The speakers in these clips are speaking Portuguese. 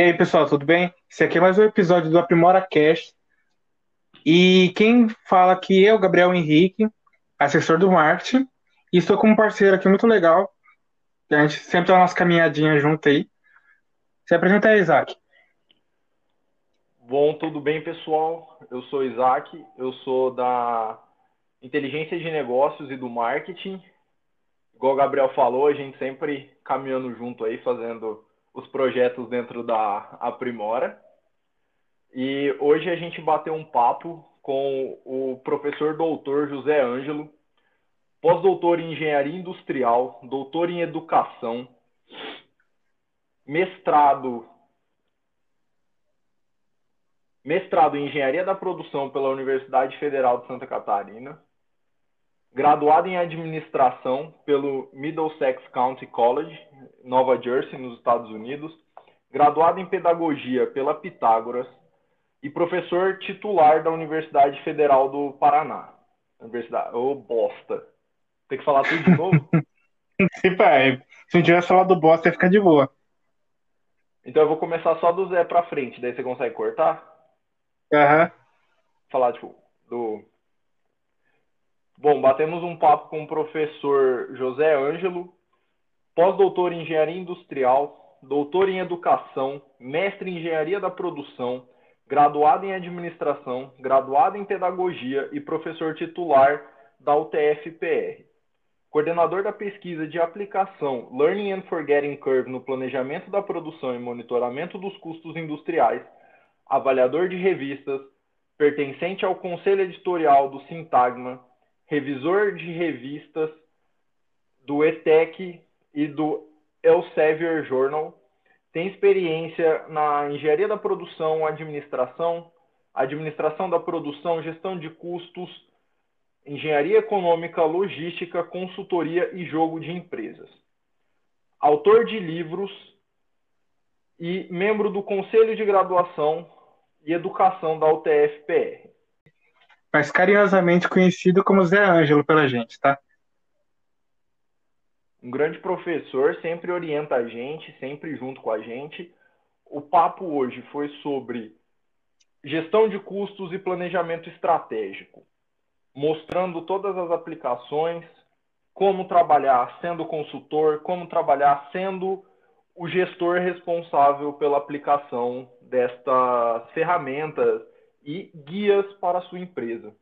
E aí, pessoal, tudo bem? Esse aqui é mais um episódio do Aprimora Cast. E quem fala aqui é o Gabriel Henrique, assessor do marketing. E estou com um parceiro aqui muito legal. A gente sempre tá nossa caminhadinha junto aí. Se apresenta aí, Isaac. Bom, tudo bem, pessoal? Eu sou Isaac, eu sou da inteligência de negócios e do marketing. Igual o Gabriel falou, a gente sempre caminhando junto aí, fazendo os projetos dentro da Aprimora. E hoje a gente bateu um papo com o professor doutor José Ângelo, pós-doutor em engenharia industrial, doutor em educação, mestrado mestrado em engenharia da produção pela Universidade Federal de Santa Catarina, graduado em administração pelo Middlesex County College, Nova Jersey, nos Estados Unidos, graduado em pedagogia pela Pitágoras e professor titular da Universidade Federal do Paraná. Universidade, ô oh, bosta. Tem que falar tudo de novo? Se não tivesse falado do bosta, ia ficar de boa. Então eu vou começar só do Zé pra frente, daí você consegue cortar? Aham. Uhum. Falar, tipo, do Bom, batemos um papo com o professor José Ângelo, pós-doutor em engenharia industrial, doutor em educação, mestre em engenharia da produção, graduado em administração, graduado em pedagogia e professor titular da UTF-PR. Coordenador da pesquisa de aplicação Learning and Forgetting Curve no planejamento da produção e monitoramento dos custos industriais, avaliador de revistas, pertencente ao conselho editorial do Sintagma, revisor de revistas do ETEC e do Elsevier Journal. Tem experiência na engenharia da produção, administração, administração da produção, gestão de custos, engenharia econômica, logística, consultoria e jogo de empresas. Autor de livros e membro do Conselho de Graduação e Educação da UTF-PR mas carinhosamente conhecido como Zé Ângelo pela gente, tá? Um grande professor, sempre orienta a gente, sempre junto com a gente. O papo hoje foi sobre gestão de custos e planejamento estratégico, mostrando todas as aplicações, como trabalhar sendo consultor, como trabalhar sendo o gestor responsável pela aplicação destas ferramentas e guias para a sua empresa.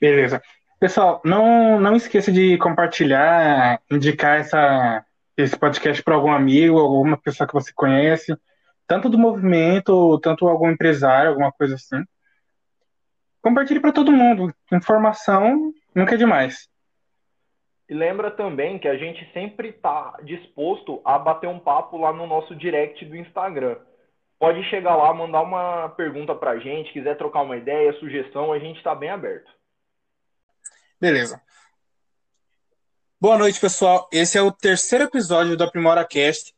Beleza. Pessoal, não, não esqueça de compartilhar, indicar essa, esse podcast para algum amigo, alguma pessoa que você conhece, tanto do movimento, tanto algum empresário, alguma coisa assim. Compartilhe para todo mundo. Informação nunca é demais. E lembra também que a gente sempre está disposto a bater um papo lá no nosso direct do Instagram pode chegar lá, mandar uma pergunta para a gente, quiser trocar uma ideia, sugestão, a gente está bem aberto. Beleza. Boa noite, pessoal. Esse é o terceiro episódio do Aprimora Cast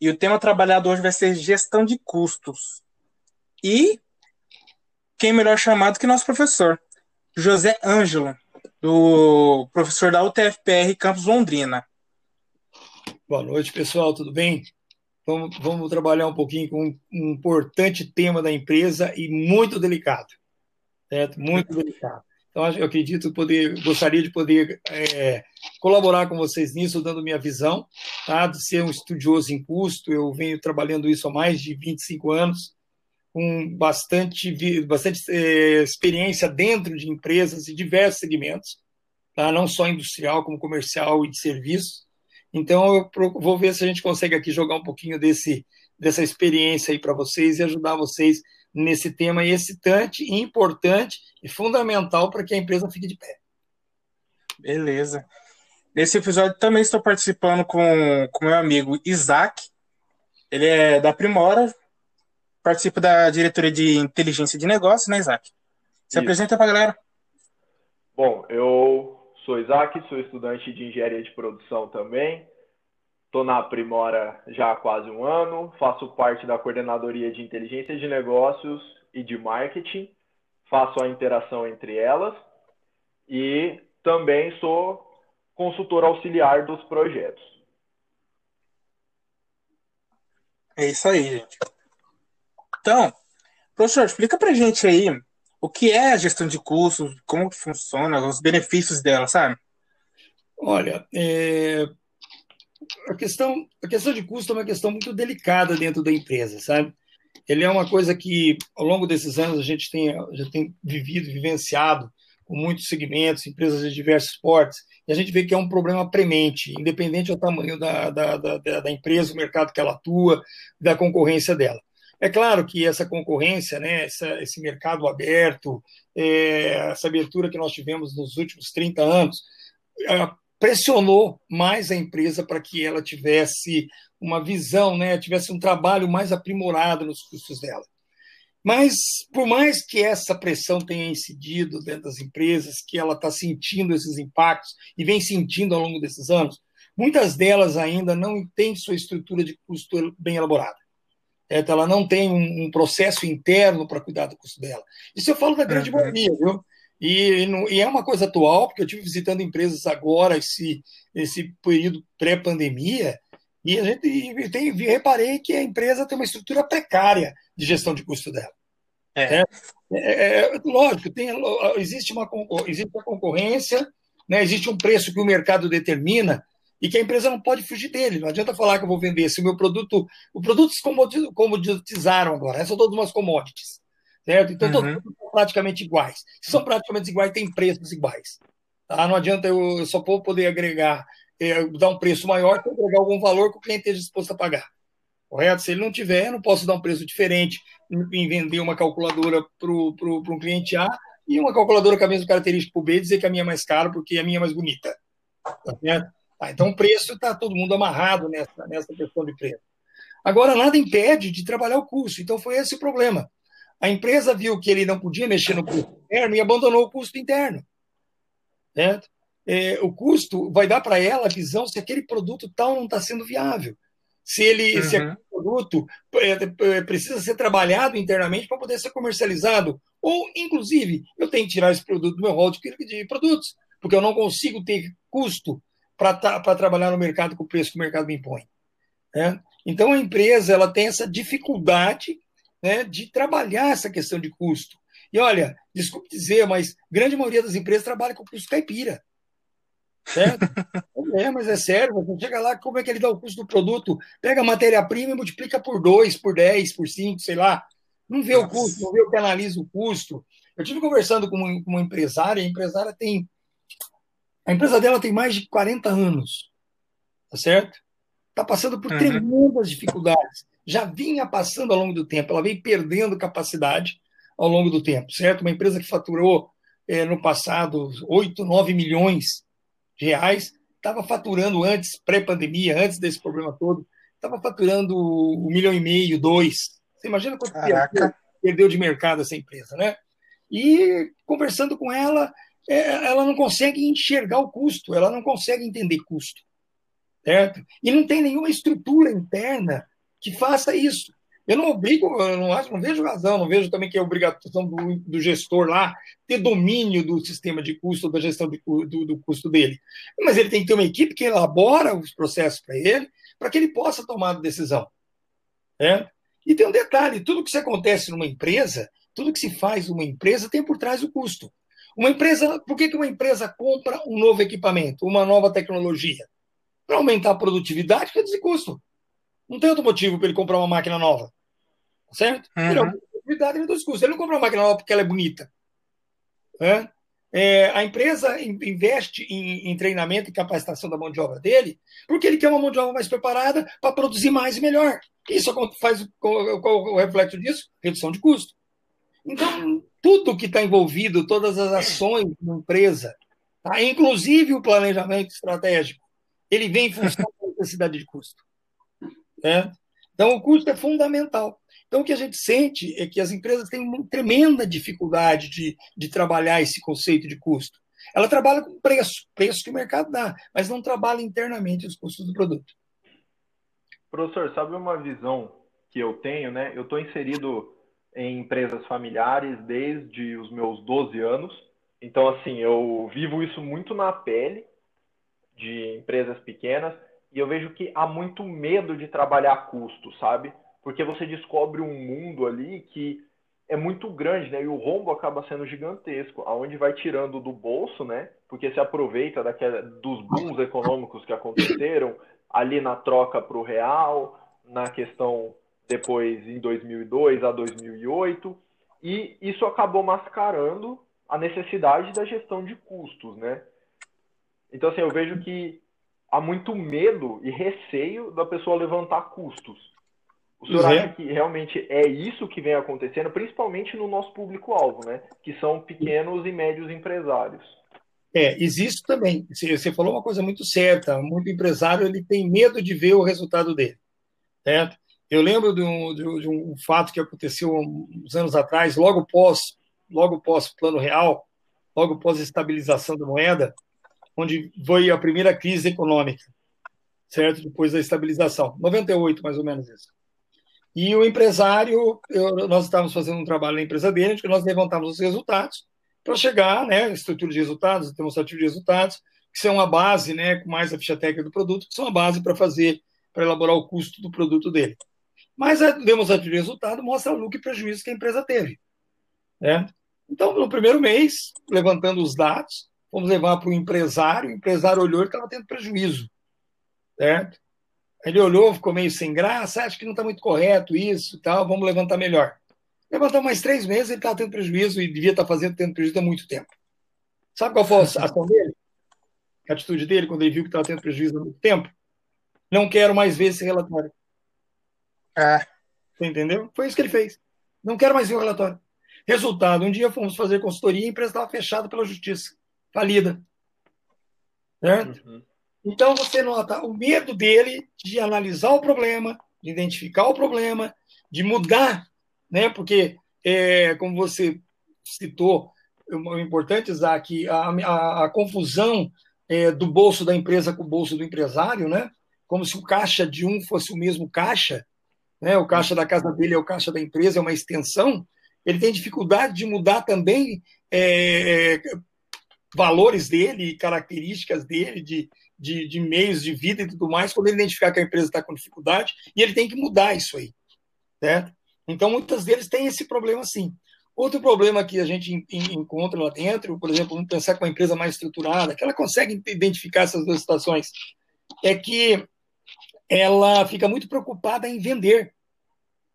e o tema trabalhado hoje vai ser gestão de custos. E quem melhor chamado que nosso professor, José Ângelo, do professor da UTFPR Campus Londrina. Boa noite, pessoal, tudo bem? Vamos, vamos trabalhar um pouquinho com um importante tema da empresa e muito delicado. Certo? Muito delicado. Então, eu acredito poder, gostaria de poder é, colaborar com vocês nisso, dando minha visão, tá? de ser um estudioso em custo. Eu venho trabalhando isso há mais de 25 anos, com bastante, bastante é, experiência dentro de empresas de diversos segmentos, tá? não só industrial, como comercial e de serviços. Então, eu vou ver se a gente consegue aqui jogar um pouquinho desse, dessa experiência aí para vocês e ajudar vocês nesse tema excitante, importante e fundamental para que a empresa fique de pé. Beleza. Nesse episódio também estou participando com o meu amigo Isaac. Ele é da Primora, participa da diretoria de inteligência de negócios, né, Isaac? Se Isso. apresenta para a galera. Bom, eu Sou Isaac, sou estudante de engenharia de produção também. Estou na Primora já há quase um ano. Faço parte da coordenadoria de inteligência de negócios e de marketing. Faço a interação entre elas. E também sou consultor auxiliar dos projetos. É isso aí, gente. Então, professor, explica pra gente aí o que é a gestão de custos, como funciona, os benefícios dela, sabe? Olha, é... a, questão, a questão de custo é uma questão muito delicada dentro da empresa, sabe? Ele é uma coisa que, ao longo desses anos, a gente tem, já tem vivido, vivenciado com muitos segmentos, empresas de diversos portes, e a gente vê que é um problema premente, independente do tamanho da, da, da, da empresa, o mercado que ela atua, da concorrência dela. É claro que essa concorrência, né, essa, esse mercado aberto, é, essa abertura que nós tivemos nos últimos 30 anos, é, pressionou mais a empresa para que ela tivesse uma visão, né, tivesse um trabalho mais aprimorado nos custos dela. Mas, por mais que essa pressão tenha incidido dentro das empresas, que ela está sentindo esses impactos e vem sentindo ao longo desses anos, muitas delas ainda não têm sua estrutura de custo bem elaborada. Ela não tem um processo interno para cuidar do custo dela. Isso eu falo da grande uhum. maioria, viu? E, e, é uma coisa atual, porque eu estive visitando empresas agora, esse, esse período pré-pandemia, e a gente e tem, reparei que a empresa tem uma estrutura precária de gestão de custo dela. É. É, é, é lógico, tem, existe, uma, existe uma concorrência, né, existe um preço que o mercado determina e que a empresa não pode fugir dele. Não adianta falar que eu vou vender se o meu produto. Os produtos comoditizaram agora, são todos umas commodities certo? Então, uhum. todos são praticamente iguais. Se são praticamente iguais, tem preços iguais. Tá? Não adianta eu, só poder agregar, é, dar um preço maior que agregar algum valor que o cliente esteja disposto a pagar. Correto? Se ele não tiver, eu não posso dar um preço diferente em vender uma calculadora para um cliente A e uma calculadora com a mesma característica para o B dizer que a minha é mais cara porque a minha é mais bonita. Tá certo? Tá, então, o preço está todo mundo amarrado nessa, nessa questão de preço. Agora, nada impede de trabalhar o custo. Então, foi esse o problema. A empresa viu que ele não podia mexer no custo interno e abandonou o custo interno. Certo? É, o custo vai dar para ela a visão se aquele produto tal não está sendo viável. Se ele, uhum. se aquele produto é, é, precisa ser trabalhado internamente para poder ser comercializado. Ou, inclusive, eu tenho que tirar esse produto do meu rol de, de produtos, porque eu não consigo ter custo para trabalhar no mercado com o preço que o mercado me impõe. Né? Então, a empresa ela tem essa dificuldade né, de trabalhar essa questão de custo. E olha, desculpe dizer, mas grande maioria das empresas trabalha com custo caipira. Certo? é, mas é sério, você chega lá, como é que ele dá o custo do produto? Pega a matéria-prima e multiplica por 2, por 10, por 5, sei lá. Não vê Nossa. o custo, não vê o que analisa o custo. Eu tive conversando com uma, com uma empresária, a empresária tem. A empresa dela tem mais de 40 anos. Tá certo? Está passando por uhum. tremendas dificuldades já vinha passando ao longo do tempo, ela veio perdendo capacidade ao longo do tempo, certo? Uma empresa que faturou é, no passado 8, 9 milhões de reais, estava faturando antes, pré-pandemia, antes desse problema todo, estava faturando um milhão e meio, dois. Você imagina quanto perdeu, perdeu de mercado essa empresa, né? E conversando com ela, ela não consegue enxergar o custo, ela não consegue entender custo, certo? E não tem nenhuma estrutura interna que faça isso. Eu não obrigo, eu não acho, não vejo razão, não vejo também que é obrigação do, do gestor lá ter domínio do sistema de custo, da gestão de, do, do, custo dele. Mas ele tem que ter uma equipe que elabora os processos para ele, para que ele possa tomar a decisão. É? E tem um detalhe: tudo que se acontece numa empresa, tudo que se faz numa empresa tem por trás o custo. Uma empresa, por que, que uma empresa compra um novo equipamento, uma nova tecnologia? Para aumentar a produtividade, reduzir custo. Não tem outro motivo para ele comprar uma máquina nova. Certo? Uhum. Ele é oportunidade reduz custos. Ele não compra uma máquina nova porque ela é bonita. É? É, a empresa investe em, em, treinamento e capacitação da mão de obra dele porque ele quer uma mão de obra mais preparada para produzir mais e melhor. Isso faz qual, qual o reflexo disso? Redução de custo. Então, tudo que está envolvido, todas as ações da empresa, tá? inclusive o planejamento estratégico, ele vem em função da necessidade de custo. Né? Então, o custo é fundamental. Então, o que a gente sente é que as empresas têm uma tremenda dificuldade de, de trabalhar esse conceito de custo. Ela trabalha com preço, preço que o mercado dá, mas não trabalha internamente os custos do produto. Professor, sabe uma visão que eu tenho, né? Eu estou inserido em empresas familiares desde os meus 12 anos. Então, assim, eu vivo isso muito na pele de empresas pequenas e eu vejo que há muito medo de trabalhar custo, sabe? porque você descobre um mundo ali que é muito grande, né? E o rombo acaba sendo gigantesco, aonde vai tirando do bolso, né? Porque se aproveita daquela, dos booms econômicos que aconteceram ali na troca para o real, na questão depois em 2002 a 2008, e isso acabou mascarando a necessidade da gestão de custos, né? Então, assim, eu vejo que há muito medo e receio da pessoa levantar custos. O senhor é. acha que realmente é isso que vem acontecendo, principalmente no nosso público-alvo, né? Que são pequenos e médios empresários. É, existe também. Você falou uma coisa muito certa. Muito empresário ele tem medo de ver o resultado dele. Certo? Eu lembro de um, de um fato que aconteceu uns anos atrás, logo pós, logo pós Plano Real, logo pós estabilização da moeda, onde foi a primeira crise econômica, certo? Depois da estabilização, 98 mais ou menos isso. E o empresário, eu, nós estávamos fazendo um trabalho na empresa dele, que nós levantamos os resultados para chegar, né, estrutura de resultados, demonstrativo de resultados, que são a base, né, com mais a ficha técnica do produto, que são a base para fazer, para elaborar o custo do produto dele. Mas a demonstrativo de resultado mostra o lucro e prejuízo que a empresa teve. Né? Então, no primeiro mês, levantando os dados, vamos levar para o empresário, o empresário olhou e estava tendo prejuízo. Certo? Ele olhou, ficou meio sem graça, acho que não está muito correto isso tal, vamos levantar melhor. Levantou mais três meses, ele estava tendo prejuízo e devia estar tá fazendo tendo prejuízo há muito tempo. Sabe qual foi a ação dele? A atitude dele quando ele viu que estava tendo prejuízo há muito tempo? Não quero mais ver esse relatório. É. Você entendeu? Foi isso que ele fez. Não quero mais ver o relatório. Resultado: um dia fomos fazer consultoria e a empresa estava fechada pela justiça, falida. Certo? Uhum. Então você nota o medo dele de analisar o problema, de identificar o problema, de mudar, né? Porque, é, como você citou, é importante, Isaac, a, a, a confusão é, do bolso da empresa com o bolso do empresário, né? Como se o caixa de um fosse o mesmo caixa, né? O caixa da casa dele é o caixa da empresa, é uma extensão. Ele tem dificuldade de mudar também é, valores dele, características dele, de, de, de meios de vida e tudo mais, quando ele identificar que a empresa está com dificuldade, e ele tem que mudar isso aí. Certo? Então, muitas deles têm esse problema sim. Outro problema que a gente encontra lá dentro, por exemplo, vamos pensar com uma empresa mais estruturada, que ela consegue identificar essas duas situações, é que ela fica muito preocupada em vender,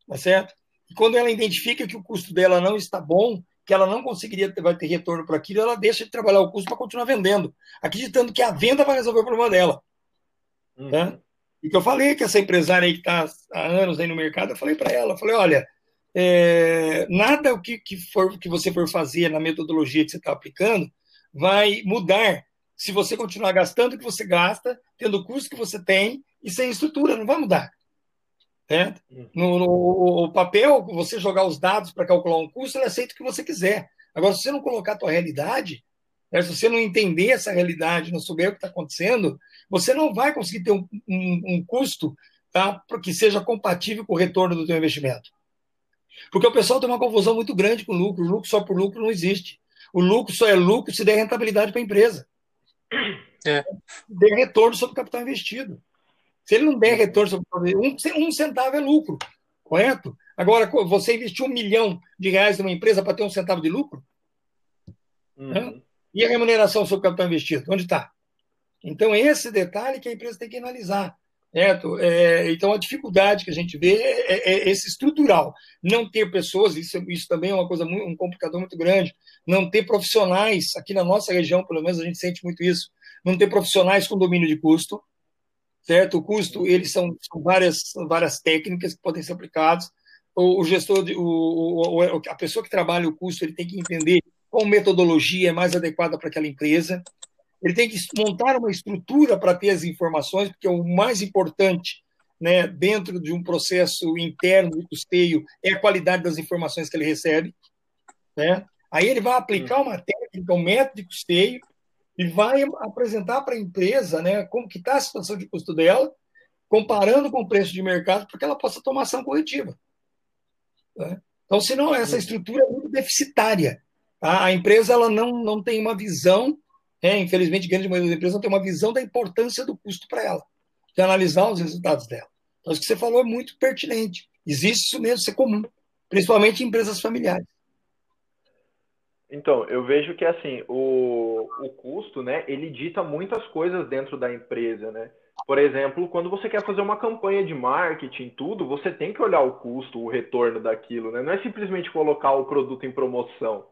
tá certo? E quando ela identifica que o custo dela não está bom, que ela não conseguiria ter, vai ter retorno por aquilo, ela deixa de trabalhar o custo para continuar vendendo, acreditando que a venda vai resolver o problema dela. Uhum. Né? E que eu falei que essa empresária aí que está há anos aí no mercado, eu falei para ela, eu falei, olha, é, nada o que, que, for, que você for fazer na metodologia que você está aplicando vai mudar se você continuar gastando o que você gasta, tendo o custo que você tem e sem estrutura, não vai mudar. Uhum. No, no, papel, você jogar os dados para calcular um custo, ele aceita o que você quiser. Agora, se você não colocar a tua realidade, né, se você não entender essa realidade, não souber o que está acontecendo, você não vai conseguir ter um, um, um custo tá, que seja compatível com o retorno do teu investimento. Porque o pessoal tem uma confusão muito grande com o lucro. O lucro só por lucro não existe. O lucro só é lucro se der rentabilidade para a empresa. É. Der retorno sobre o capital investido. Se ele não der retorno sobre um, um centavo é lucro, correto? Agora, você investiu um milhão de reais numa empresa para ter um centavo de lucro? Uhum. E a remuneração sobre o capital investido? Onde está? Então, esse detalhe que a empresa tem que analisar. Certo? É, então, a dificuldade que a gente vê é, é, é, esse estrutural. Não ter pessoas, isso, isso também é uma coisa, muito, um complicador muito grande. Não ter profissionais, aqui na nossa região, pelo menos, a gente sente muito isso. Não ter profissionais com domínio de custo, certo? O custo, eles são, são várias, várias técnicas que podem ser aplicadas. O, o gestor, de, o, o, a pessoa que trabalha o custo, ele tem que entender qual metodologia é mais adequada para aquela empresa. Ele tem que montar uma estrutura para ter as informações, porque o mais importante né, dentro de um processo interno de custeio é a qualidade das informações que ele recebe. Né? Aí ele vai aplicar uma técnica, um método de custeio, e vai apresentar para a empresa né, como que está a situação de custo dela, comparando com o preço de mercado, para que ela possa tomar ação corretiva. Né? Então, senão, essa estrutura é muito deficitária. Tá? A empresa ela não, não tem uma visão, é, infelizmente, grande maioria das empresas não tem uma visão da importância do custo para ela, de analisar os resultados dela. Então, isso que você falou é muito pertinente. Existe isso mesmo, isso é comum, principalmente em empresas familiares. Então, eu vejo que assim, o, o custo, né, ele dita muitas coisas dentro da empresa, né? Por exemplo, quando você quer fazer uma campanha de marketing, tudo, você tem que olhar o custo, o retorno daquilo, né? Não é simplesmente colocar o produto em promoção.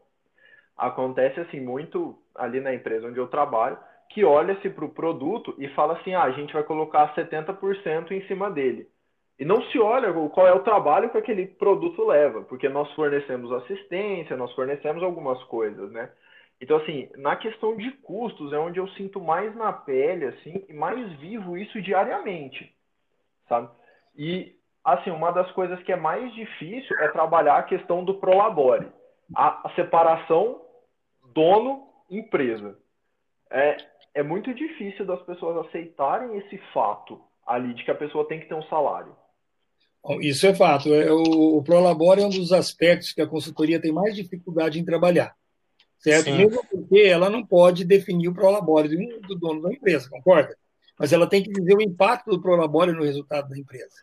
Acontece assim muito ali na empresa onde eu trabalho, que olha-se para o produto e fala assim: ah, a gente vai colocar 70% em cima dele. E não se olha qual é o trabalho que aquele produto leva, porque nós fornecemos assistência, nós fornecemos algumas coisas, né? Então, assim, na questão de custos é onde eu sinto mais na pele, assim, e mais vivo isso diariamente, sabe? E, assim, uma das coisas que é mais difícil é trabalhar a questão do prolabore, a, a separação dono-empresa. É, é muito difícil das pessoas aceitarem esse fato ali de que a pessoa tem que ter um salário. Isso é fato. É, o, o Prolabore é um dos aspectos que a consultoria tem mais dificuldade em trabalhar. Certo? Sim. Mesmo porque ela não pode definir o Prolabore do, do dono da empresa, concorda? Mas ela tem que dizer o impacto do Prolabore no resultado da empresa.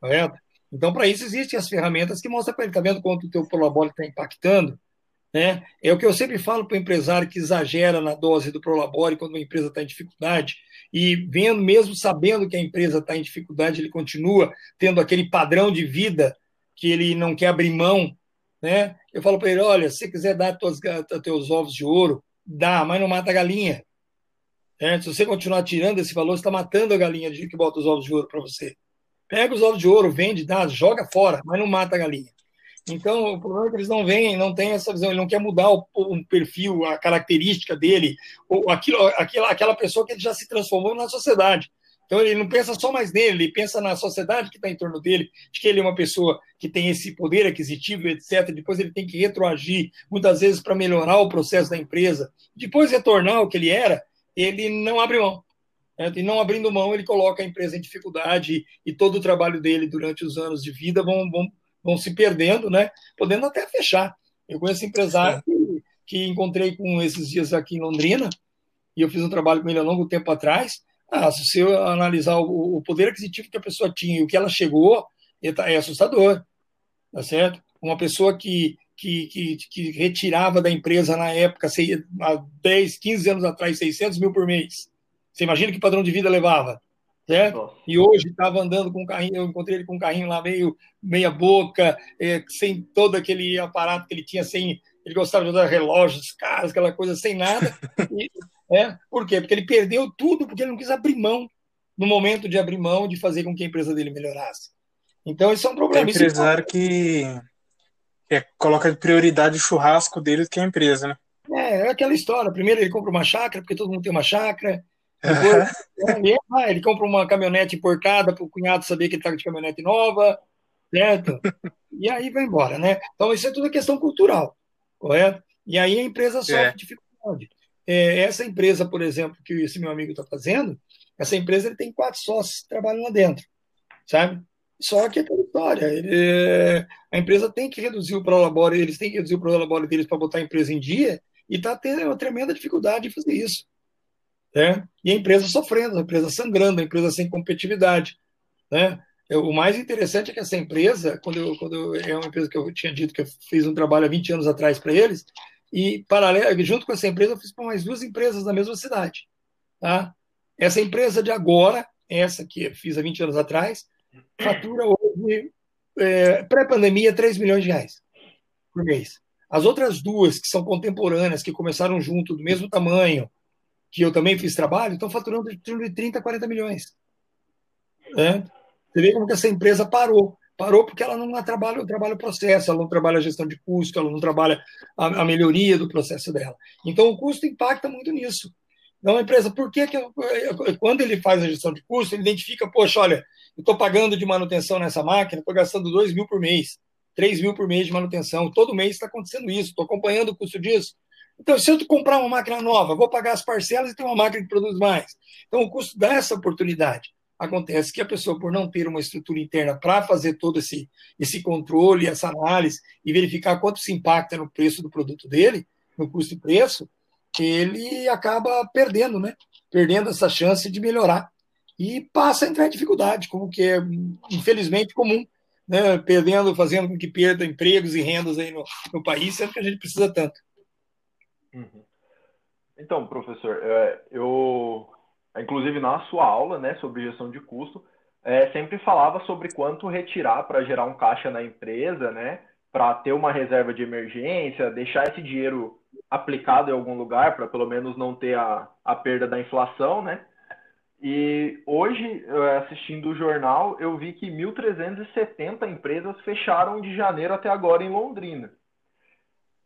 Correto? Então, para isso, existem as ferramentas que mostram para ele, está vendo quanto o teu Prolabore está impactando? Né? É o que eu sempre falo para o empresário que exagera na dose do Prolabore quando uma empresa está em dificuldade, e vendo, mesmo sabendo que a empresa está em dificuldade, ele continua tendo aquele padrão de vida que ele não quer abrir mão. Né? Eu falo para ele: olha, se você quiser dar teus, teus ovos de ouro, dá, mas não mata a galinha. Se você continuar tirando esse valor, você está matando a galinha de que bota os ovos de ouro para você. Pega os ovos de ouro, vende, dá, joga fora, mas não mata a galinha. Então, o problema é que eles não veem, não tem essa visão, ele não quer mudar o, o perfil, a característica dele, ou aquilo, aquela, aquela pessoa que ele já se transformou na sociedade. Então, ele não pensa só mais nele, ele pensa na sociedade que está em torno dele, de que ele é uma pessoa que tem esse poder aquisitivo, etc. Depois ele tem que retroagir, muitas vezes para melhorar o processo da empresa. Depois retornar ao que ele era, ele não abre mão. E não abrindo mão, ele coloca a empresa em dificuldade e todo o trabalho dele durante os anos de vida vão, vão vão se perdendo, né? Podendo até fechar. Eu conheço empresário que, que, encontrei com esses dias aqui em Londrina, e eu fiz um trabalho com ele há longo tempo atrás. Ah, se você analisar o, o poder aquisitivo que a pessoa tinha e o que ela chegou, é, tá, é assustador, tá certo? Uma pessoa que, que, que, que, retirava da empresa na época, há 10, 15 anos atrás, 600 mil por mês. Você imagina que padrão de vida levava? Certo? E hoje estava andando com um carrinho, eu encontrei ele com um carrinho lá meio meia boca, é, sem todo aquele aparato que ele tinha, sem ele gostava de usar relógios caros, aquela coisa sem nada. E, é, por quê? Porque ele perdeu tudo, porque ele não quis abrir mão no momento de abrir mão de fazer com que a empresa dele melhorasse. Então, isso é um problema. Tem empresário que é, coloca de prioridade o churrasco dele do que a empresa, né? É, é aquela história. Primeiro ele compra uma chácara, porque todo mundo tem uma chácara. Depois, ele, ah, ele compra uma caminhonete importada para o cunhado saber que ele está de caminhonete nova, certo? E aí vai embora, né? Então, isso é tudo questão cultural, correto? E aí a empresa sofre é. dificuldade. É, essa empresa, por exemplo, que esse meu amigo está fazendo, essa empresa ele tem quatro sócios que trabalham lá dentro, sabe? Só que é história. Ele, a empresa tem que reduzir o prolabore, eles têm que reduzir o prolabore deles para botar a empresa em dia, e está tendo uma tremenda dificuldade de fazer isso. Né? E a empresa sofrendo, a empresa sangrando, a empresa sem competitividade. Né? O mais interessante é que essa empresa, quando, eu, quando eu, é uma empresa que eu tinha dito que eu fiz um trabalho há 20 anos atrás para eles, e paralelo, junto com essa empresa, eu fiz para mais duas empresas na mesma cidade. Tá? Essa empresa de agora, essa que eu fiz há 20 anos atrás, fatura hoje, é, pré-pandemia, 3 milhões de reais por mês. As outras duas, que são contemporâneas, que começaram junto, do mesmo tamanho, que eu também fiz trabalho, estão faturando de 30, 40 milhões. Né? Você vê como que essa empresa parou. Parou porque ela não trabalha, trabalha o processo, ela não trabalha a gestão de custo, ela não trabalha a, a melhoria do processo dela. Então, o custo impacta muito nisso. Então, a empresa, por que, que eu, quando ele faz a gestão de custo, ele identifica, poxa, olha, eu estou pagando de manutenção nessa máquina, estou gastando 2 mil por mês, 3 mil por mês de manutenção, todo mês está acontecendo isso, estou acompanhando o custo disso. Então, se eu comprar uma máquina nova, vou pagar as parcelas e ter uma máquina que produz mais. Então, o custo dessa oportunidade. Acontece que a pessoa, por não ter uma estrutura interna para fazer todo esse, esse controle, essa análise e verificar quanto se impacta no preço do produto dele, no custo e preço, ele acaba perdendo, né? Perdendo essa chance de melhorar. E passa a entrar em dificuldade, como que é, infelizmente, comum né, perdendo, fazendo com que perda empregos e rendas aí no, no país, sendo que a gente precisa tanto. Uhum. Então, professor, é, eu, inclusive na sua aula, né, sobre gestão de custo, é, sempre falava sobre quanto retirar para gerar um caixa na empresa, né, para ter uma reserva de emergência, deixar esse dinheiro aplicado em algum lugar para pelo menos não ter a, a perda da inflação, né? E hoje, assistindo o jornal, eu vi que 1.370 empresas fecharam de janeiro até agora em Londrina.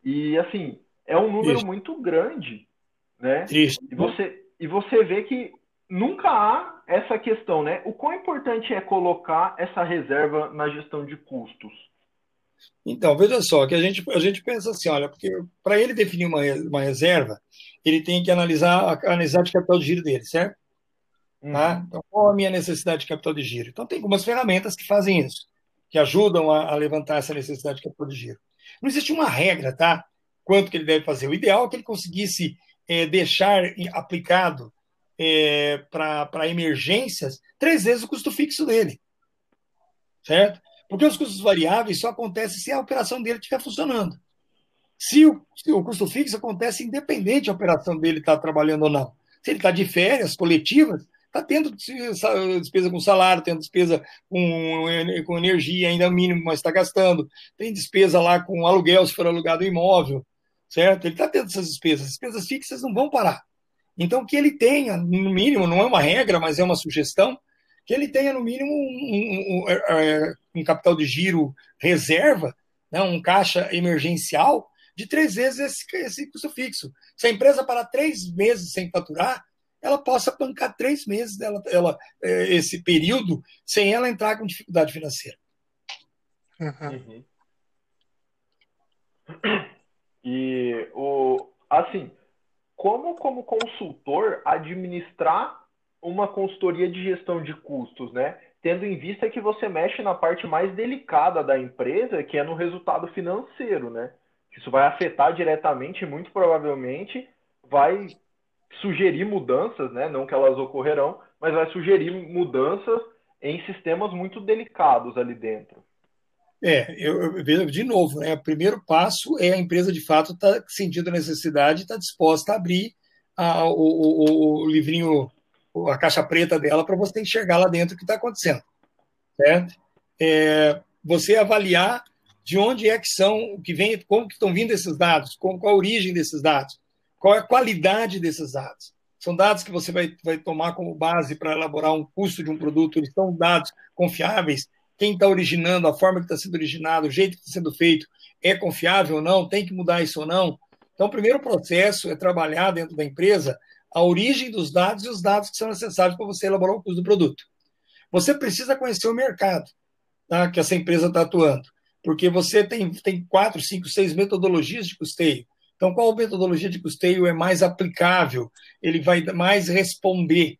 E, assim, é um número Isso. muito grande, né? Isso. E você, e você vê que nunca há essa questão, né? O quão importante é colocar essa reserva na gestão de custos? Então, veja só, que a gente, a gente pensa assim, olha, porque para ele definir uma, uma reserva, ele tem que analisar a necessidade de capital de giro dele, certo? Uhum. Tá? Então, qual a minha necessidade de capital de giro? Então, tem algumas ferramentas que fazem isso, que ajudam a, a levantar essa necessidade de capital de giro. Não existe uma regra, tá? Quanto que ele deve fazer. O ideal é que ele conseguisse é, deixar aplicado é, para emergências três vezes o custo fixo dele. Certo? Porque os custos variáveis só acontecem se a operação dele estiver funcionando. Se o, se o custo fixo acontece independente da operação dele estar tá trabalhando ou não. Se ele está de férias coletivas, está tendo despesa com salário, tendo despesa com, com energia, ainda mínimo, mas está gastando. Tem despesa lá com aluguel, se for alugado imóvel, certo? Ele está tendo essas despesas. As despesas fixas não vão parar. Então, que ele tenha, no mínimo, não é uma regra, mas é uma sugestão, que ele tenha, no mínimo, um, um, um, é, um capital de giro reserva, né, um caixa emergencial, de três vezes esse, esse custo fixo. Se a empresa parar três meses sem faturar, ela possa bancar três meses dela, ela, é, esse período sem ela entrar com dificuldade financeira. Uhum. E o assim, como como consultor administrar uma consultoria de gestão de custos, né? Tendo em vista que você mexe na parte mais delicada da empresa, que é no resultado financeiro, né? Isso vai afetar diretamente, muito provavelmente, vai sugerir mudanças, né? Não que elas ocorrerão, mas vai sugerir mudanças em sistemas muito delicados ali dentro. É, eu, vejo de novo, né? O primeiro passo é a empresa de fato estar tá sentindo a necessidade, está disposta a abrir a, o, o, o, livrinho, a caixa preta dela para você enxergar lá dentro o que está acontecendo, certo? É, você avaliar de onde é que são, que vem, como que estão vindo esses dados, qual, qual a origem desses dados, qual é a qualidade desses dados. São dados que você vai, vai tomar como base para elaborar um custo de um produto, eles são dados confiáveis, quem está originando, a forma que está sendo originado, o jeito que está sendo feito, é confiável ou não, tem que mudar isso ou não. Então, o primeiro processo é trabalhar dentro da empresa a origem dos dados e os dados que são necessários para você elaborar o custo do produto. Você precisa conhecer o mercado tá, que essa empresa está atuando, porque você tem, tem quatro, cinco, seis metodologias de custeio. Então, qual metodologia de custeio é mais aplicável? Ele vai mais responder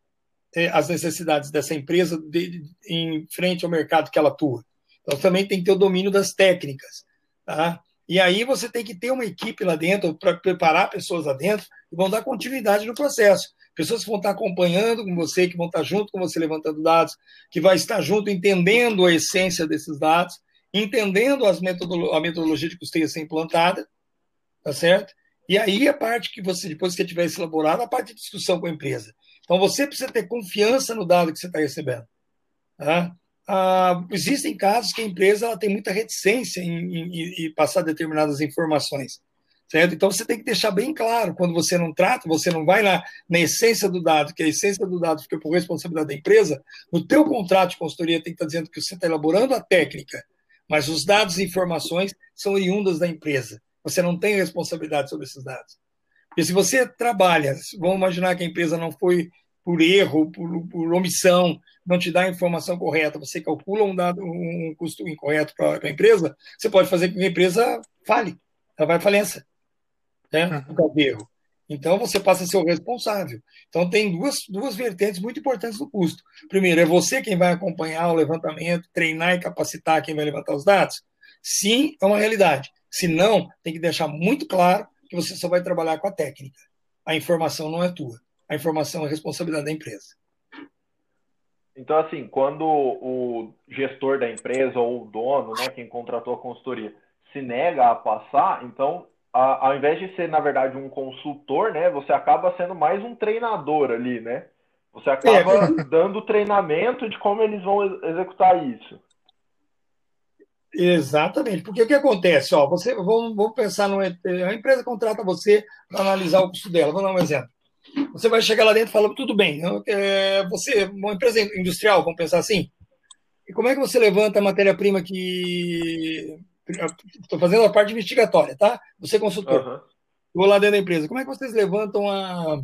as necessidades dessa empresa de, em frente ao mercado que ela atua. Então, também tem que ter o domínio das técnicas. Tá? E aí você tem que ter uma equipe lá dentro para preparar pessoas lá dentro que vão dar continuidade no processo. Pessoas que vão estar acompanhando com você, que vão estar junto com você levantando dados, que vai estar junto entendendo a essência desses dados, entendendo as metodolo a metodologia de custeio a ser implantada, tá certo? E aí a parte que você, depois que tiver elaborado, a parte de discussão com a empresa. Então, você precisa ter confiança no dado que você está recebendo. Tá? Ah, existem casos que a empresa ela tem muita reticência em, em, em, passar determinadas informações. Certo? Então, você tem que deixar bem claro, quando você não trata, você não vai lá na essência do dado, que a essência do dado fica por responsabilidade da empresa, no teu contrato de consultoria tem que estar dizendo que você está elaborando a técnica, mas os dados e informações são oriundas da empresa. Você não tem responsabilidade sobre esses dados. Porque se você trabalha, vamos imaginar que a empresa não foi por erro, por, por omissão, não te dá a informação correta, você calcula um, dado, um custo incorreto para a empresa, você pode fazer com que a empresa fale, ela vai à falência, né? Uhum. por causa erro. Então, você passa a ser o responsável. Então, tem duas, duas vertentes muito importantes do custo. Primeiro, é você quem vai acompanhar o levantamento, treinar e capacitar quem vai levantar os dados? Sim, é uma realidade. Se não, tem que deixar muito claro você só vai trabalhar com a técnica. A informação não é tua. A informação é responsabilidade da empresa. Então, assim, quando o gestor da empresa ou o dono, né, quem contratou a consultoria, se nega a passar, então, a, ao invés de ser, na verdade, um consultor, né, você acaba sendo mais um treinador ali, né? Você acaba é, dando treinamento de como eles vão executar isso. Exatamente, porque o que acontece? Ó, você, vamos, vamos pensar numa a empresa contrata você para analisar o custo dela. Vou dar um exemplo. Você vai chegar lá dentro e fala, tudo bem, é, você, uma empresa industrial, vamos pensar assim, e como é que você levanta a matéria-prima que. Estou fazendo a parte investigatória, tá? Você é consultor. Uhum. Vou lá dentro da empresa. Como é que vocês levantam a,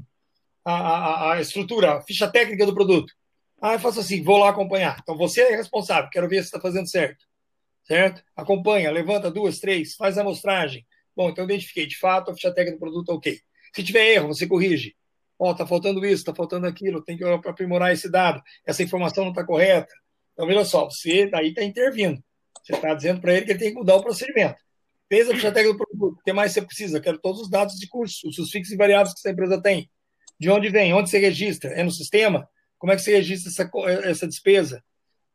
a, a, a estrutura, a ficha técnica do produto? Ah, eu faço assim, vou lá acompanhar. Então você é responsável, quero ver se está fazendo certo. Certo? Acompanha, levanta duas, três, faz a amostragem. Bom, então identifiquei, de fato, a ficha técnica do produto ok. Se tiver erro, você corrige. Ó, oh, tá faltando isso, tá faltando aquilo, tem que aprimorar esse dado, essa informação não está correta. Então, veja só, você daí está intervindo. Você está dizendo para ele que ele tem que mudar o procedimento. Fez a ficha técnica do produto, o que mais você precisa? Quero todos os dados de curso, os fixos e variáveis que essa empresa tem. De onde vem? Onde você registra? É no sistema? Como é que você registra essa, essa despesa?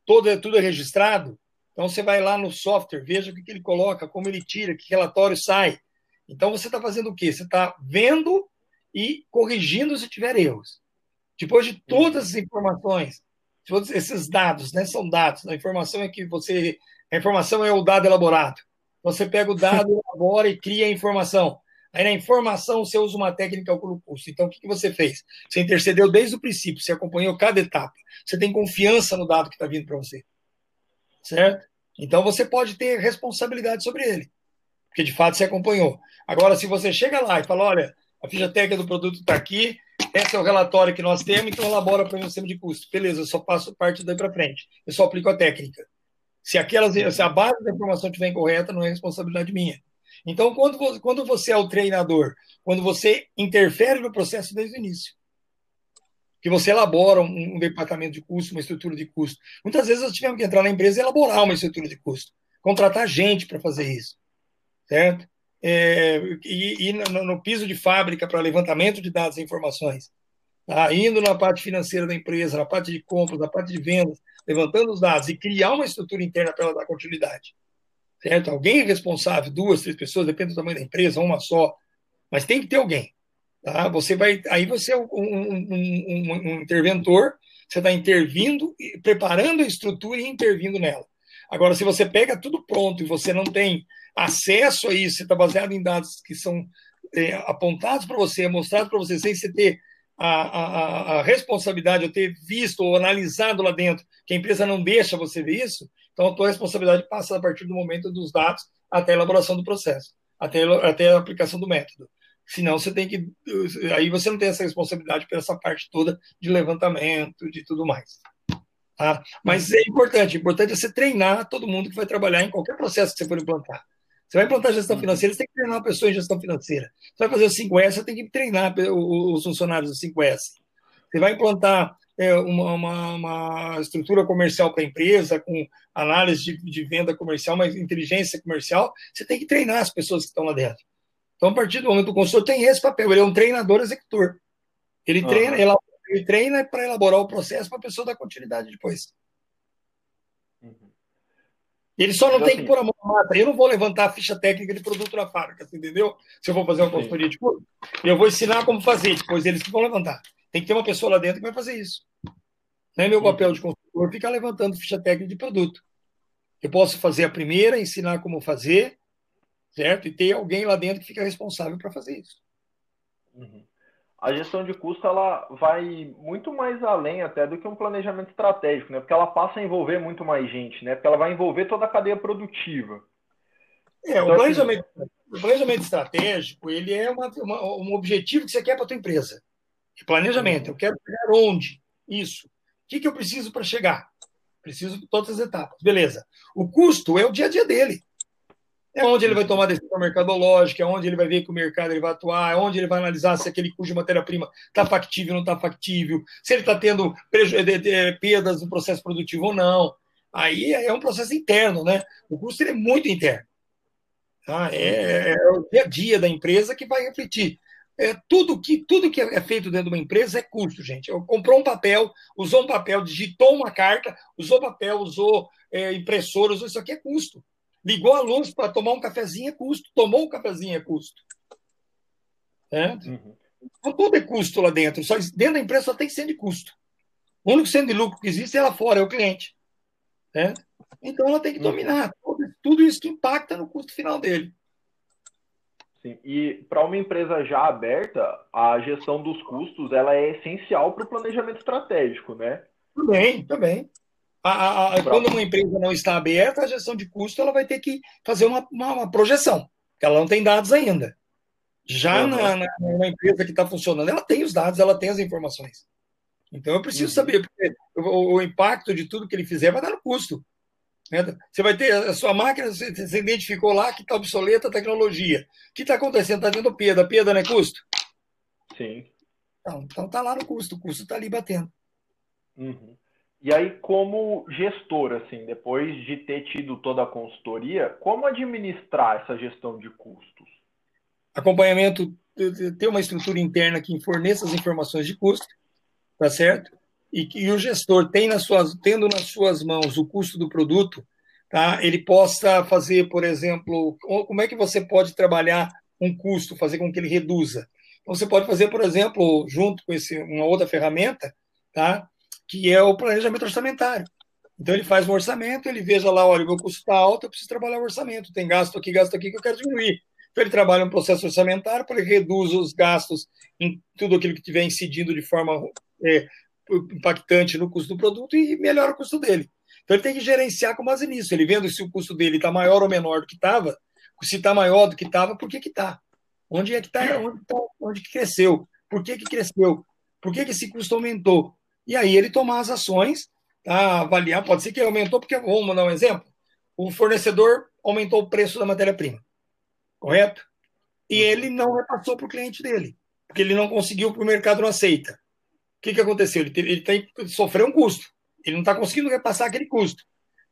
Todo, é, tudo é registrado? Então, você vai lá no software, veja o que, que ele coloca, como ele tira, que relatório sai. Então, você está fazendo o quê? Você está vendo e corrigindo se tiver erros. Depois de todas as informações, todos esses dados, né, são dados. A informação é que você, a informação é o dado elaborado. Você pega o dado, elabora e cria a informação. Aí na informação você usa uma técnica calcula o custo. Então o que, que você fez? Você intercedeu desde o princípio, você acompanhou cada etapa. Você tem confiança no dado que está vindo para você, certo? Então você pode ter responsabilidade sobre ele, porque de fato você acompanhou. Agora se você chega lá e fala, olha, a ficha técnica do produto está aqui, esse é o relatório que nós temos, então elabora para o sistema de custo. Beleza, eu só passo parte daí para frente. Eu só aplico a técnica. Se, aquelas, se a base da informação estiver incorreta, não é responsabilidade minha. Então, quando, quando você é o treinador, quando você interfere no processo desde o início, que você elabora um, um departamento de custo, uma estrutura de custo. Muitas vezes nós tivemos que entrar na empresa e elaborar uma estrutura de custo, contratar gente para fazer isso, certo? é, e, e no, no, piso de fábrica para levantamento de dados e informações, tá? indo na parte financeira da empresa, na parte de compras, na parte de vendas, levantando os dados e criar uma estrutura interna para ela dar continuidade. Certo? Alguém responsável, duas, três pessoas, depende do tamanho da empresa, uma só, mas tem que ter alguém. Tá? Você vai, aí você é um, um, um, um interventor, você está intervindo, preparando a estrutura e intervindo nela. Agora, se você pega tudo pronto e você não tem acesso a isso, você está baseado em dados que são é, apontados para você, mostrados para você, sem você ter a, a, a, responsabilidade, ou ter visto ou analisado lá dentro, que a empresa não deixa você ver isso, então a tua responsabilidade passa a partir do momento dos dados até a elaboração do processo, até, até a aplicação do método. Senão você tem que. Aí você não tem essa responsabilidade por essa parte toda de levantamento, de tudo mais. Tá? Mas é importante, importante é você treinar todo mundo que vai trabalhar em qualquer processo que você for implantar. Você vai implantar gestão financeira, você tem que treinar uma pessoa em gestão financeira. Você vai fazer o 5S, você tem que treinar os funcionários do 5S. Você vai implantar é, uma, uma, uma, estrutura comercial para a empresa, com análise de, de, venda comercial, uma inteligência comercial, você tem que treinar as pessoas que estão lá dentro. Então, a partir do momento que o consultor tem esse papel, ele é um treinador executor. Ele uhum. treina, ele, ele treina para elaborar o processo para a pessoa dar continuidade depois. Ele só não então, tem que assim, pôr a mão na mata. Eu não vou levantar a ficha técnica de produto na fábrica, entendeu? Se eu for fazer uma consultoria de curso, eu vou ensinar como fazer, depois eles que vão levantar. Tem que ter uma pessoa lá dentro que vai fazer isso. Não é meu papel de consultor ficar levantando ficha técnica de produto. Eu posso fazer a primeira, ensinar como fazer, certo? E ter alguém lá dentro que fica responsável para fazer isso. Uhum a gestão de custo ela vai muito mais além até do que um planejamento estratégico, né? Porque ela passa a envolver muito mais gente, né? Porque ela vai envolver toda a cadeia produtiva. É, então, o, assim, planejamento, assim... o planejamento estratégico ele é uma, uma, um objetivo que você quer para a tua empresa. Planejamento, eu quero chegar onde? Isso. O que, que eu preciso para chegar? Preciso de todas as etapas. Beleza. O custo é o dia a dia dele. É onde ele vai tomar decisão mercadológica, é onde ele vai ver que o mercado ele vai atuar, é onde ele vai analisar se aquele custo de matéria-prima está factível ou não está factível, se ele está tendo perdas no processo produtivo ou não. Aí é um processo interno, né? O custo é muito interno. Tá? É, é, o dia a dia da empresa que vai refletir é, tudo que tudo que é feito dentro de uma empresa é custo, gente. Comprou um papel, usou um papel, digitou uma carta, usou papel, usou é, impressora, usou isso aqui é custo. Ligou a luz para tomar um cafezinho é custo, tomou um cafezinho é custo. É? Uhum. Então, tudo é custo lá dentro. Só dentro da empresa só tem sendo de custo. O único sendo de lucro que existe é lá fora, é o cliente. É? Então ela tem que uhum. dominar tudo, tudo isso que impacta no custo final dele. Sim. E para uma empresa já aberta, a gestão dos custos ela é essencial para o planejamento estratégico, né? Também, também. A, a, a, quando uma empresa não está aberta, a gestão de custo ela vai ter que fazer uma, uma, uma projeção, porque ela não tem dados ainda. Já uhum. na, na, na, empresa que está funcionando, ela tem os dados, ela tem as informações. Então eu preciso uhum. saber, porque o, o, impacto de tudo que ele fizer vai dar no custo. Né? Você vai ter a sua máquina, você, você identificou lá que está obsoleta a tecnologia. O que está acontecendo? Está tendo perda. Perda não é custo? Sim. Então está lá no custo, o custo está ali batendo. Uhum. E aí, como gestor, assim, depois de ter tido toda a consultoria, como administrar essa gestão de custos? Acompanhamento, ter uma estrutura interna que forneça as informações de custo, tá certo? E que o gestor tem nas suas, tendo nas suas mãos o custo do produto, tá? Ele possa fazer, por exemplo, como é que você pode trabalhar um custo, fazer com que ele reduza? Então, você pode fazer, por exemplo, junto com esse, uma outra ferramenta, tá? Que é o planejamento orçamentário. Então ele faz um orçamento, ele veja lá, olha, o meu custo está alto, eu preciso trabalhar o orçamento, tem gasto aqui, gasto aqui que eu quero diminuir. Então ele trabalha um processo orçamentário para ele reduz os gastos em tudo aquilo que estiver incidindo de forma é, impactante no custo do produto e melhora o custo dele. Então ele tem que gerenciar com base nisso, ele vendo se o custo dele está maior ou menor do que estava, se está maior do que estava, por que está? Onde é que está? Onde, tá, onde que cresceu? Por que que cresceu? Por que que esse custo aumentou? E aí ele tomar as ações, tá? avaliar. Pode ser que aumentou, porque, vamos dar um exemplo: o fornecedor aumentou o preço da matéria-prima, correto? E uhum. ele não repassou para o cliente dele, porque ele não conseguiu, porque o mercado não aceita. O que, que aconteceu? Ele, teve, ele tem, sofreu um custo, ele não está conseguindo repassar aquele custo.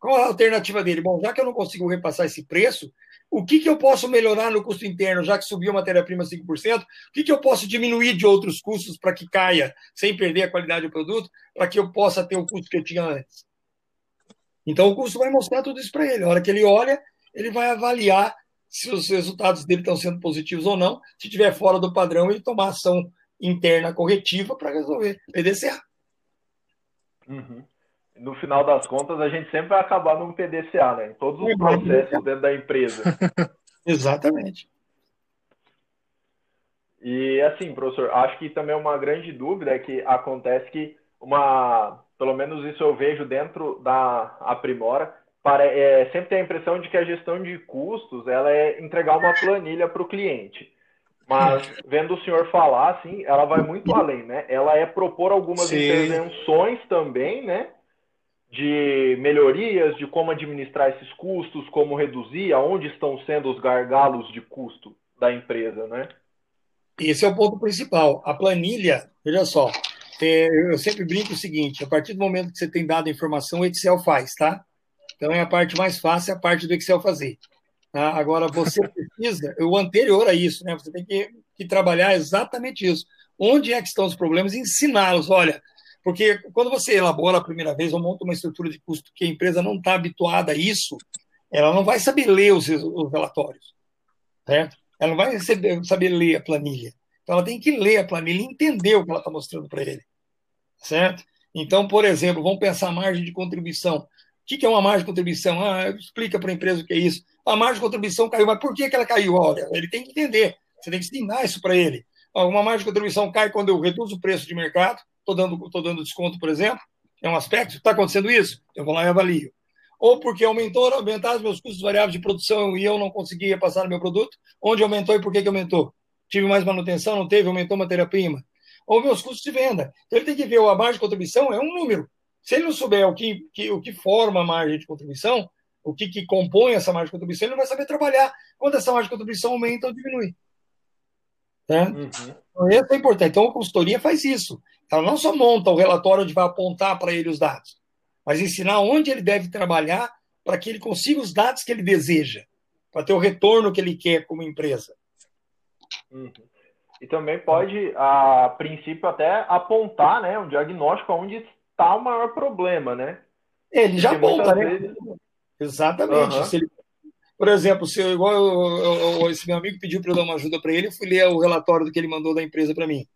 Qual a alternativa dele? Bom, já que eu não consigo repassar esse preço, o que, que eu posso melhorar no custo interno, já que subiu a matéria-prima 5%? O que, que eu posso diminuir de outros custos para que caia, sem perder a qualidade do produto, para que eu possa ter o custo que eu tinha antes? Então, o custo vai mostrar tudo isso para ele. A hora que ele olha, ele vai avaliar se os resultados dele estão sendo positivos ou não. Se estiver fora do padrão, ele tomar ação interna corretiva para resolver PDCA. Uhum no final das contas, a gente sempre vai acabar num PDCA, né? Em todos os processos dentro da empresa. Exatamente. E assim, professor, acho que também uma grande dúvida é que acontece que uma, pelo menos isso eu vejo dentro da Aprimora, para, é, sempre tem a impressão de que a gestão de custos ela é entregar uma planilha para o cliente. Mas vendo o senhor falar, assim, ela vai muito além, né? Ela é propor algumas Sim. intervenções também, né? De melhorias, de como administrar esses custos, como reduzir, aonde estão sendo os gargalos de custo da empresa, né? Esse é o ponto principal. A planilha, veja só, é, eu sempre brinco o seguinte: a partir do momento que você tem dado a informação, o Excel faz, tá? Então é a parte mais fácil, é a parte do Excel fazer. Tá? Agora, você precisa, o anterior a isso, né? Você tem que, que trabalhar exatamente isso. Onde é que estão os problemas? Ensiná-los. Olha, porque quando você elabora a primeira vez ou monta uma estrutura de custo que a empresa não está habituada a isso, ela não vai saber ler os, os relatórios. Certo? Ela não vai receber, saber ler a planilha. Então, ela tem que ler a planilha e entender o que ela está mostrando para ele. Certo? Então, por exemplo, vamos pensar a margem de contribuição. O que é uma margem de contribuição? Ah, explica para a empresa o que é isso. A margem de contribuição caiu, mas por que, ela caiu? Olha, ele tem que entender. Você tem que ensinar isso para ele. Uma margem de contribuição cai quando eu reduzo o preço de mercado, estou dando, tô dando desconto, por exemplo, é um aspecto, está acontecendo isso, eu vou lá e avalio. Ou porque aumentou, aumentaram os meus custos variáveis de produção e eu não conseguia passar o meu produto, onde aumentou e por que, que aumentou? Tive mais manutenção, não teve, aumentou matéria-prima. Ou meus custos de venda. Então ele tem que ver a margem de contribuição, é um número. Se ele não souber o que, que o que forma a margem de contribuição, o que, que compõe essa margem de contribuição, ele não vai saber trabalhar quando essa margem de contribuição aumenta ou diminui. Tá? Uhum. Então, isso é importante. Então, a consultoria faz isso. Ela não só monta o relatório onde vai apontar para ele os dados, mas ensinar onde ele deve trabalhar para que ele consiga os dados que ele deseja, para ter o retorno que ele quer como empresa. Uhum. E também pode, a princípio, até apontar né, um diagnóstico onde está o maior problema, né? Ele já aponta, né? Vezes... Exatamente. Uhum. Ele... Por exemplo, se eu, igual eu, eu, esse meu amigo pediu para eu dar uma ajuda para ele, eu fui ler o relatório do que ele mandou da empresa para mim.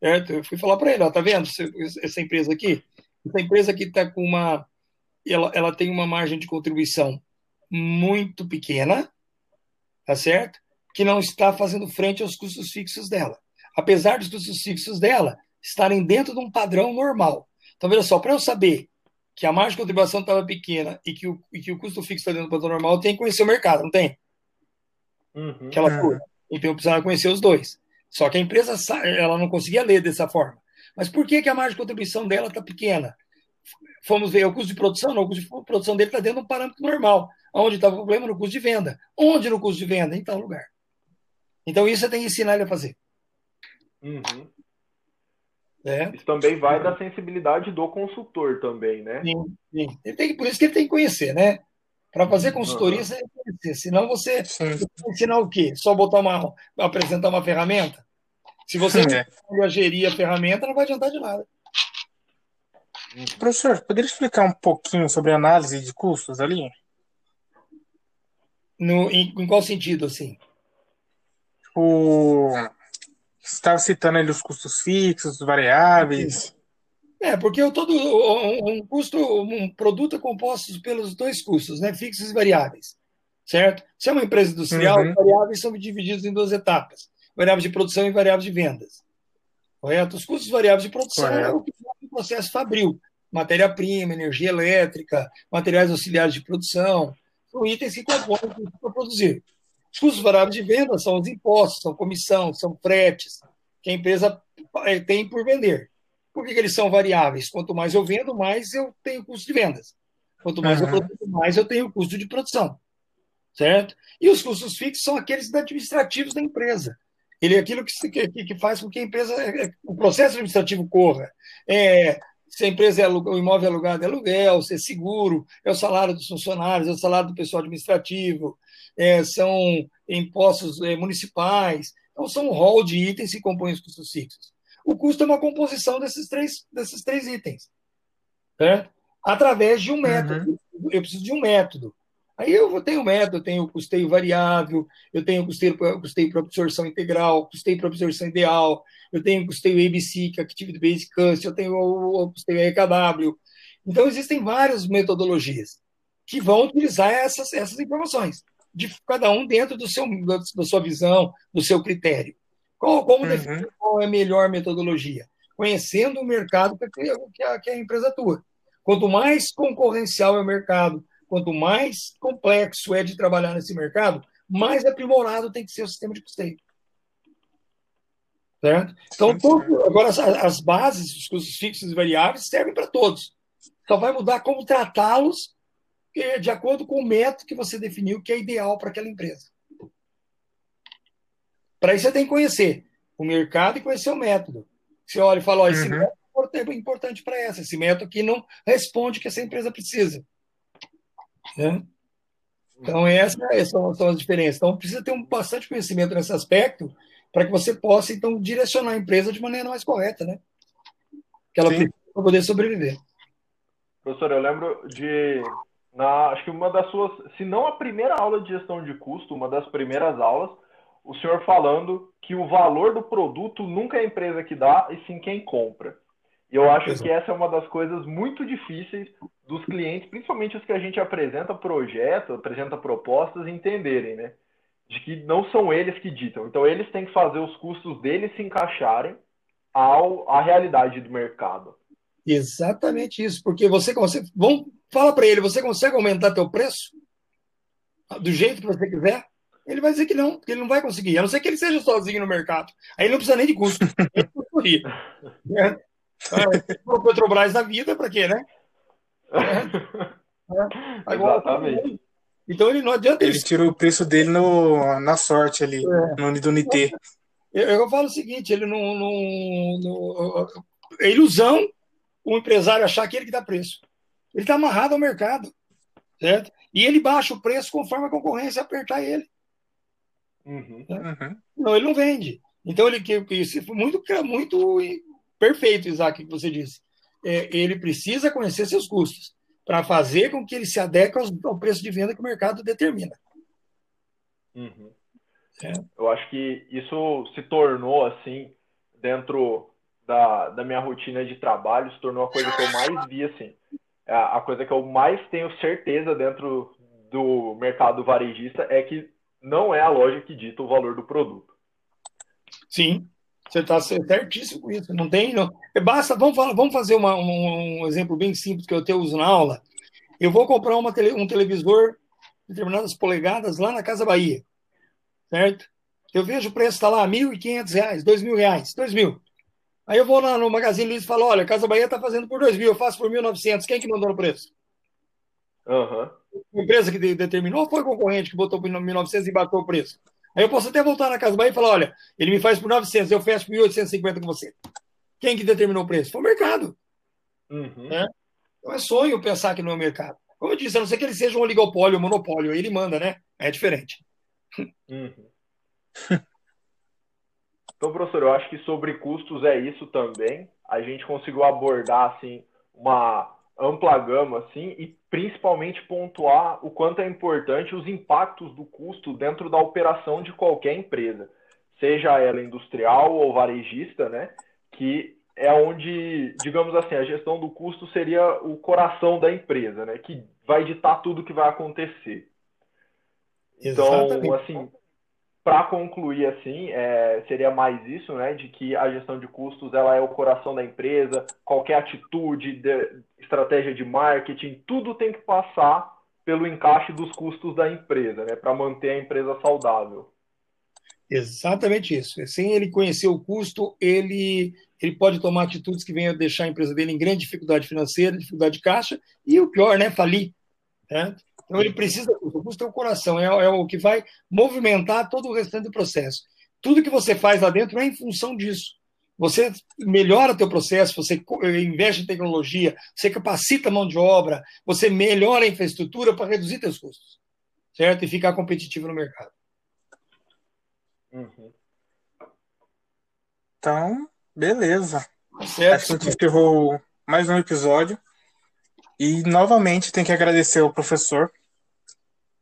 Certo? Eu fui falar para ele, ó, tá vendo essa empresa aqui? Essa empresa aqui está com uma, ela, ela tem uma margem de contribuição muito pequena, tá certo? Que não está fazendo frente aos custos fixos dela. Apesar dos custos fixos dela estarem dentro de um padrão normal. Então, veja só, para eu saber que a margem de contribuição estava pequena e que, o, e que o custo fixo está dentro do padrão normal, eu tenho que conhecer o mercado, não tem? Uhum. Aquela coisa. Então, eu precisava conhecer os dois. Só que a empresa ela não conseguia ler dessa forma. Mas por que, que a margem de contribuição dela está pequena? Fomos ver o custo de produção, não, o custo de produção dele está dentro de um parâmetro normal. Onde estava o problema? No custo de venda. Onde no custo de venda? Em tal lugar. Então, isso você tem que ensinar ele a fazer. Uhum. É. Isso também vai da sensibilidade do consultor também, né? Sim, sim. Ele tem, por isso que ele tem que conhecer, né? Para fazer consultoria, uhum. você tem que. Senão você, você ensinar o quê? Só botar uma, apresentar uma ferramenta? Se você é. não gerir a ferramenta, não vai adiantar de nada. Professor, poderia explicar um pouquinho sobre análise de custos ali? No, em, em qual sentido, assim? O... Você estava citando ali os custos fixos, variáveis. É, porque eu todo um custo, um produto é composto pelos dois custos, né, fixos e variáveis, certo? Se é uma empresa industrial, uhum. variáveis são divididos em duas etapas: variáveis de produção e variáveis de vendas. Correto? Os custos variáveis de produção Correto. é o que o processo fabril, matéria-prima, energia elétrica, materiais auxiliares de produção, são itens que compõem para produzir. Os custos variáveis de venda são os impostos, são comissão, são fretes que a empresa eh, tem por vender. Por que, que eles são variáveis? Quanto mais eu vendo, mais eu tenho custo de vendas. Quanto mais uhum. eu produzo, mais eu tenho custo de produção. Certo? E os custos fixos são aqueles administrativos da empresa. Ele é aquilo que, que, que faz com que a empresa, eh, eh, o processo administrativo corra. É, se a empresa é o imóvel é alugado é aluguel, se é seguro, é o salário dos funcionários, é o salário do pessoal administrativo, é, são impostos é, municipais. Então, são um rol de itens que compõem os custos fixos. O custo é uma composição desses três, desses três itens, através de um método. Uhum. Eu preciso de um método. Aí eu tenho método, eu tenho custeio variável, eu tenho custeio, custeio para absorção integral, custeio para absorção ideal, eu tenho custeio ABC, que é Activity Based Cost, eu tenho o custeio RKW. Então, existem várias metodologias que vão utilizar essas, essas informações, de cada um dentro do seu, da sua visão, do seu critério. Qual, como uhum. definir qual é a melhor metodologia? Conhecendo o mercado que a, que a empresa atua. Quanto mais concorrencial é o mercado, quanto mais complexo é de trabalhar nesse mercado, mais aprimorado tem que ser o sistema de custeio. Certo? Então, todo, agora, as, as, bases, os custos fixos e variáveis servem para todos. Só vai mudar como tratá-los de acordo com o método que você definiu que é ideal para aquela empresa. Para isso, você tem que conhecer o mercado e conhecer o método. Você olha e fala: ó, esse uhum. método é importante para essa, esse método aqui não responde o que essa empresa precisa. Né? Então, essas são, são, as diferenças. Então, precisa ter um bastante conhecimento nesse aspecto para que você possa, então, direcionar a empresa de maneira mais correta, né? Que ela Sim. precisa para poder sobreviver. Professor, eu lembro de, na, acho que uma das suas, se não a primeira aula de gestão de custo, uma das primeiras aulas, o senhor falando que o valor do produto nunca é a empresa que dá, e sim quem compra. E eu acho Exato. que essa é uma das coisas muito difíceis dos clientes, principalmente os que a gente apresenta projeto, apresenta propostas, entenderem, né? De que não são eles que ditam. Então, eles têm que fazer os custos deles se encaixarem ao, à realidade do mercado. Exatamente isso, porque você consegue. Vamos, fala para ele, você consegue aumentar teu preço do jeito que você quiser? Ele vai dizer que não, que ele não vai conseguir, a não ser que ele seja sozinho no mercado. Aí ele não precisa nem de custo, de consultoria. É. o Petrobras da vida, para quê, né? É. Agora, Exatamente. Então ele não adianta. Ele, ele tirou o preço dele no, na sorte ali, é. no do. Eu, eu, falo o seguinte: ele não. não, não é ilusão o empresário achar que ele que dá preço. Ele está amarrado ao mercado. Certo? E ele baixa o preço conforme a concorrência apertar ele. Uhum, uhum. Não, ele não vende. Então, ele que isso foi muito, muito perfeito, Isaac, que você disse. É, ele precisa conhecer seus custos para fazer com que ele se adeque ao preço de venda que o mercado determina. Uhum. É. Eu acho que isso se tornou assim dentro da, da minha rotina de trabalho, se tornou a coisa que eu mais vi assim, a, é a coisa que eu mais tenho certeza dentro do mercado varejista é que não é a loja que dita o valor do produto. Sim, você está certíssimo com isso. Não tem. Não. Basta, vamos, falar, vamos fazer uma, um, um, exemplo bem simples que eu te uso na aula. Eu vou comprar uma tele, um televisor de determinadas polegadas lá na Casa Bahia, certo? Eu vejo o preço está lá, R$ 1.500, R$ 2.000, R$ 2.000. Aí eu vou lá no Magazine Luiza e falo, olha, Casa Bahia está fazendo por 2.000, eu faço por 1.900. Quem que mandou no preço? Uhum. A empresa que determinou foi o concorrente que botou por 1.900 e bateu o preço. Aí eu posso até voltar na Casa Bahia e falar, olha, ele me faz por 900, eu fecho por 1.850 com você. Quem que determinou o preço? Foi o mercado. Uhum. Né? Então é sonho pensar que não é o mercado. Como eu disse, a não ser que ele seja um oligopólio, um monopólio, aí ele manda, né? É diferente. Uhum. Então, professor, eu acho que sobre custos é isso também. A gente conseguiu abordar assim uma ampla gama assim e principalmente pontuar o quanto é importante os impactos do custo dentro da operação de qualquer empresa, seja ela industrial ou varejista, né? Que é onde, digamos assim, a gestão do custo seria o coração da empresa, né? Que vai ditar tudo o que vai acontecer. Então, Exatamente. assim, para concluir assim, é, seria mais isso, né, de que a gestão de custos ela é o coração da empresa, qualquer atitude, de, estratégia de marketing, tudo tem que passar pelo encaixe dos custos da empresa, né, para manter a empresa saudável. Exatamente isso. Sem ele conhecer o custo, ele, ele pode tomar atitudes que venham deixar a empresa dele em grande dificuldade financeira, dificuldade de caixa, e o pior, né, falir. Né? Então ele precisa, o custo é o coração, é, é, o que vai movimentar todo o restante do processo. Tudo que você faz lá dentro é em função disso. Você melhora teu processo, você investe em tecnologia, você capacita a mão de obra, você melhora a infraestrutura para reduzir seus custos, certo? E ficar competitivo no mercado. Uhum. Então, beleza. Certo. Acho que a gente encerrou mais um episódio. E novamente tem que agradecer ao professor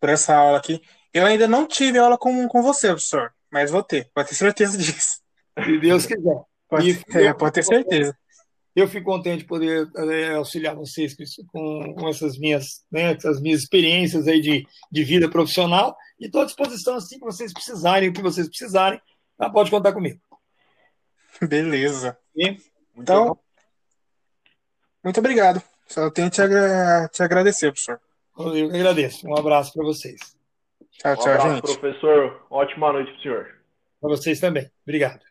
por essa aula aqui. Eu ainda não tive aula com, com você, professor, mas vou ter, pode ter certeza disso. Se Deus quiser. Pode, é, pode ter certeza. Eu fico contente de poder é, auxiliar vocês com, com, essas minhas, né, essas minhas experiências aí de, de vida profissional e estou à disposição assim que vocês precisarem, o que vocês precisarem, tá? pode contar comigo. Beleza. E, então, muito obrigado. Só tenho te, agra te agradecer, professor. Eu agradeço. Um abraço para vocês. Tchau, tchau, um abraço, gente. professor. Ótima noite para o senhor. Para vocês também. Obrigado.